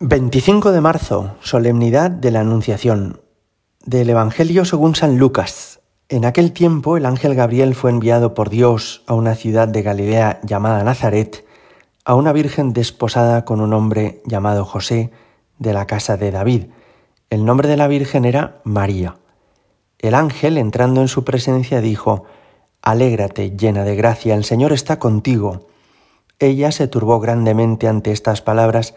25 de marzo, solemnidad de la Anunciación. Del Evangelio según San Lucas. En aquel tiempo el ángel Gabriel fue enviado por Dios a una ciudad de Galilea llamada Nazaret, a una virgen desposada con un hombre llamado José, de la casa de David. El nombre de la virgen era María. El ángel, entrando en su presencia, dijo, Alégrate, llena de gracia, el Señor está contigo. Ella se turbó grandemente ante estas palabras,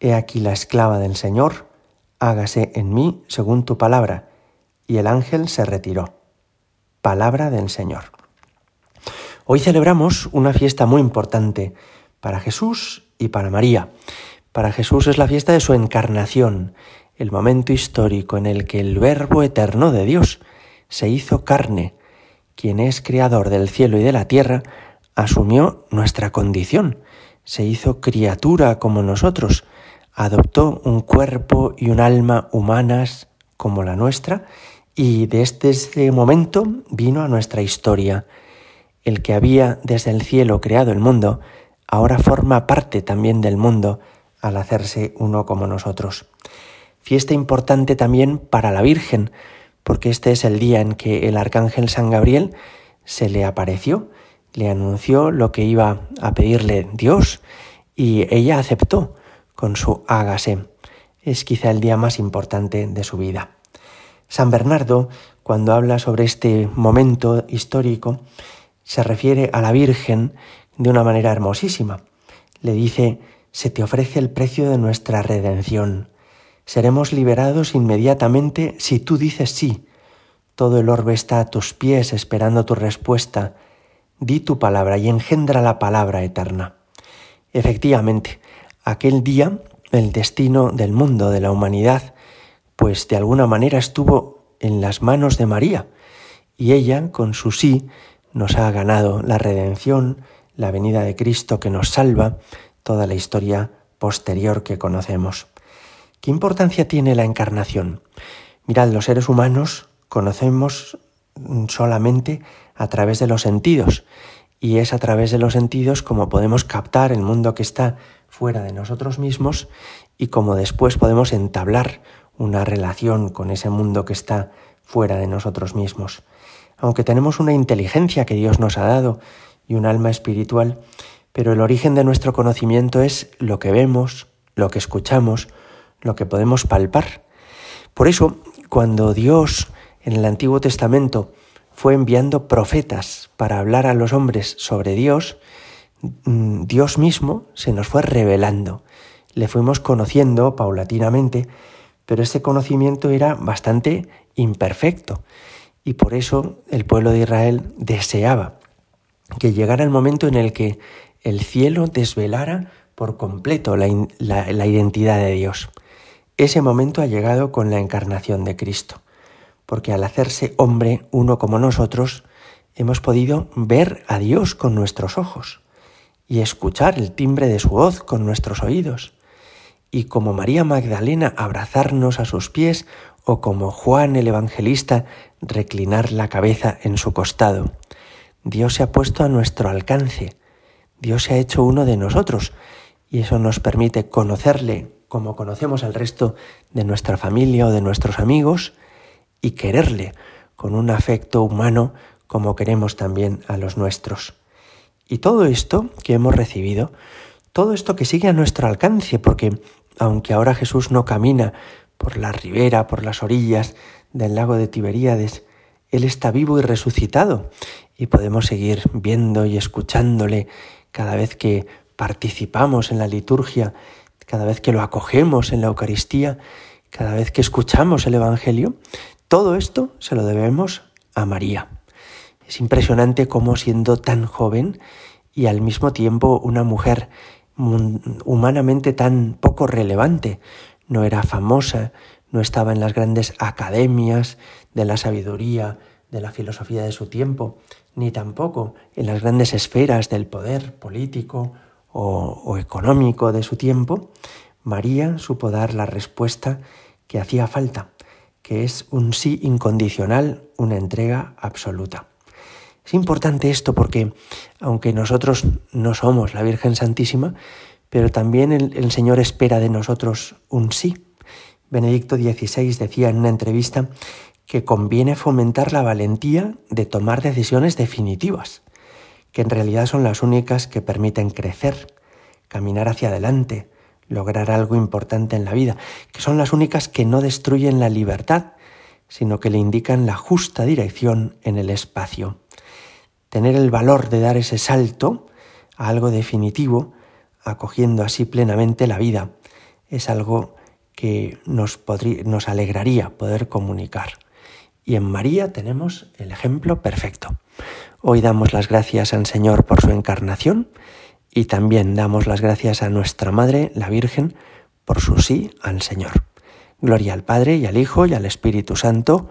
He aquí la esclava del Señor, hágase en mí según tu palabra. Y el ángel se retiró. Palabra del Señor. Hoy celebramos una fiesta muy importante para Jesús y para María. Para Jesús es la fiesta de su encarnación, el momento histórico en el que el Verbo eterno de Dios se hizo carne, quien es creador del cielo y de la tierra, asumió nuestra condición, se hizo criatura como nosotros, adoptó un cuerpo y un alma humanas como la nuestra y desde ese momento vino a nuestra historia. El que había desde el cielo creado el mundo, ahora forma parte también del mundo al hacerse uno como nosotros. Fiesta importante también para la Virgen, porque este es el día en que el arcángel San Gabriel se le apareció, le anunció lo que iba a pedirle Dios y ella aceptó con su hágase. Es quizá el día más importante de su vida. San Bernardo, cuando habla sobre este momento histórico, se refiere a la Virgen de una manera hermosísima. Le dice, se te ofrece el precio de nuestra redención. Seremos liberados inmediatamente si tú dices sí. Todo el orbe está a tus pies esperando tu respuesta. Di tu palabra y engendra la palabra eterna. Efectivamente, aquel día el destino del mundo, de la humanidad, pues de alguna manera estuvo en las manos de María y ella, con su sí, nos ha ganado la redención, la venida de Cristo que nos salva, toda la historia posterior que conocemos. ¿Qué importancia tiene la encarnación? Mirad, los seres humanos conocemos solamente a través de los sentidos y es a través de los sentidos como podemos captar el mundo que está fuera de nosotros mismos y como después podemos entablar una relación con ese mundo que está fuera de nosotros mismos. Aunque tenemos una inteligencia que Dios nos ha dado y un alma espiritual, pero el origen de nuestro conocimiento es lo que vemos, lo que escuchamos, lo que podemos palpar. Por eso, cuando Dios en el Antiguo Testamento fue enviando profetas para hablar a los hombres sobre Dios, Dios mismo se nos fue revelando. Le fuimos conociendo paulatinamente, pero ese conocimiento era bastante imperfecto y por eso el pueblo de Israel deseaba que llegara el momento en el que el cielo desvelara por completo la, la identidad de Dios. Ese momento ha llegado con la encarnación de Cristo porque al hacerse hombre uno como nosotros, hemos podido ver a Dios con nuestros ojos y escuchar el timbre de su voz con nuestros oídos, y como María Magdalena abrazarnos a sus pies o como Juan el Evangelista reclinar la cabeza en su costado. Dios se ha puesto a nuestro alcance, Dios se ha hecho uno de nosotros, y eso nos permite conocerle como conocemos al resto de nuestra familia o de nuestros amigos, y quererle con un afecto humano como queremos también a los nuestros. Y todo esto que hemos recibido, todo esto que sigue a nuestro alcance, porque aunque ahora Jesús no camina por la ribera, por las orillas del lago de Tiberíades. Él está vivo y resucitado y podemos seguir viendo y escuchándole cada vez que participamos en la liturgia, cada vez que lo acogemos en la Eucaristía, cada vez que escuchamos el Evangelio. Todo esto se lo debemos a María. Es impresionante cómo siendo tan joven y al mismo tiempo una mujer humanamente tan poco relevante, no era famosa, no estaba en las grandes academias de la sabiduría, de la filosofía de su tiempo, ni tampoco en las grandes esferas del poder político o, o económico de su tiempo, María supo dar la respuesta que hacía falta, que es un sí incondicional, una entrega absoluta. Es importante esto porque, aunque nosotros no somos la Virgen Santísima, pero también el, Señor espera de nosotros un sí. Benedicto XVI decía en una entrevista que conviene fomentar la valentía de tomar decisiones definitivas, que en realidad son las únicas que permiten crecer, caminar hacia adelante, lograr algo importante en la vida, que son las únicas que no destruyen la libertad, sino que le indican la justa dirección en el espacio tener el valor de dar ese salto a algo definitivo, acogiendo así plenamente la vida, es algo que nos, nos alegraría poder comunicar. Y en María tenemos el ejemplo perfecto. Hoy damos las gracias al Señor por su encarnación y también damos las gracias a nuestra Madre, la Virgen, por su sí al Señor. Gloria al Padre y al Hijo y al Espíritu Santo,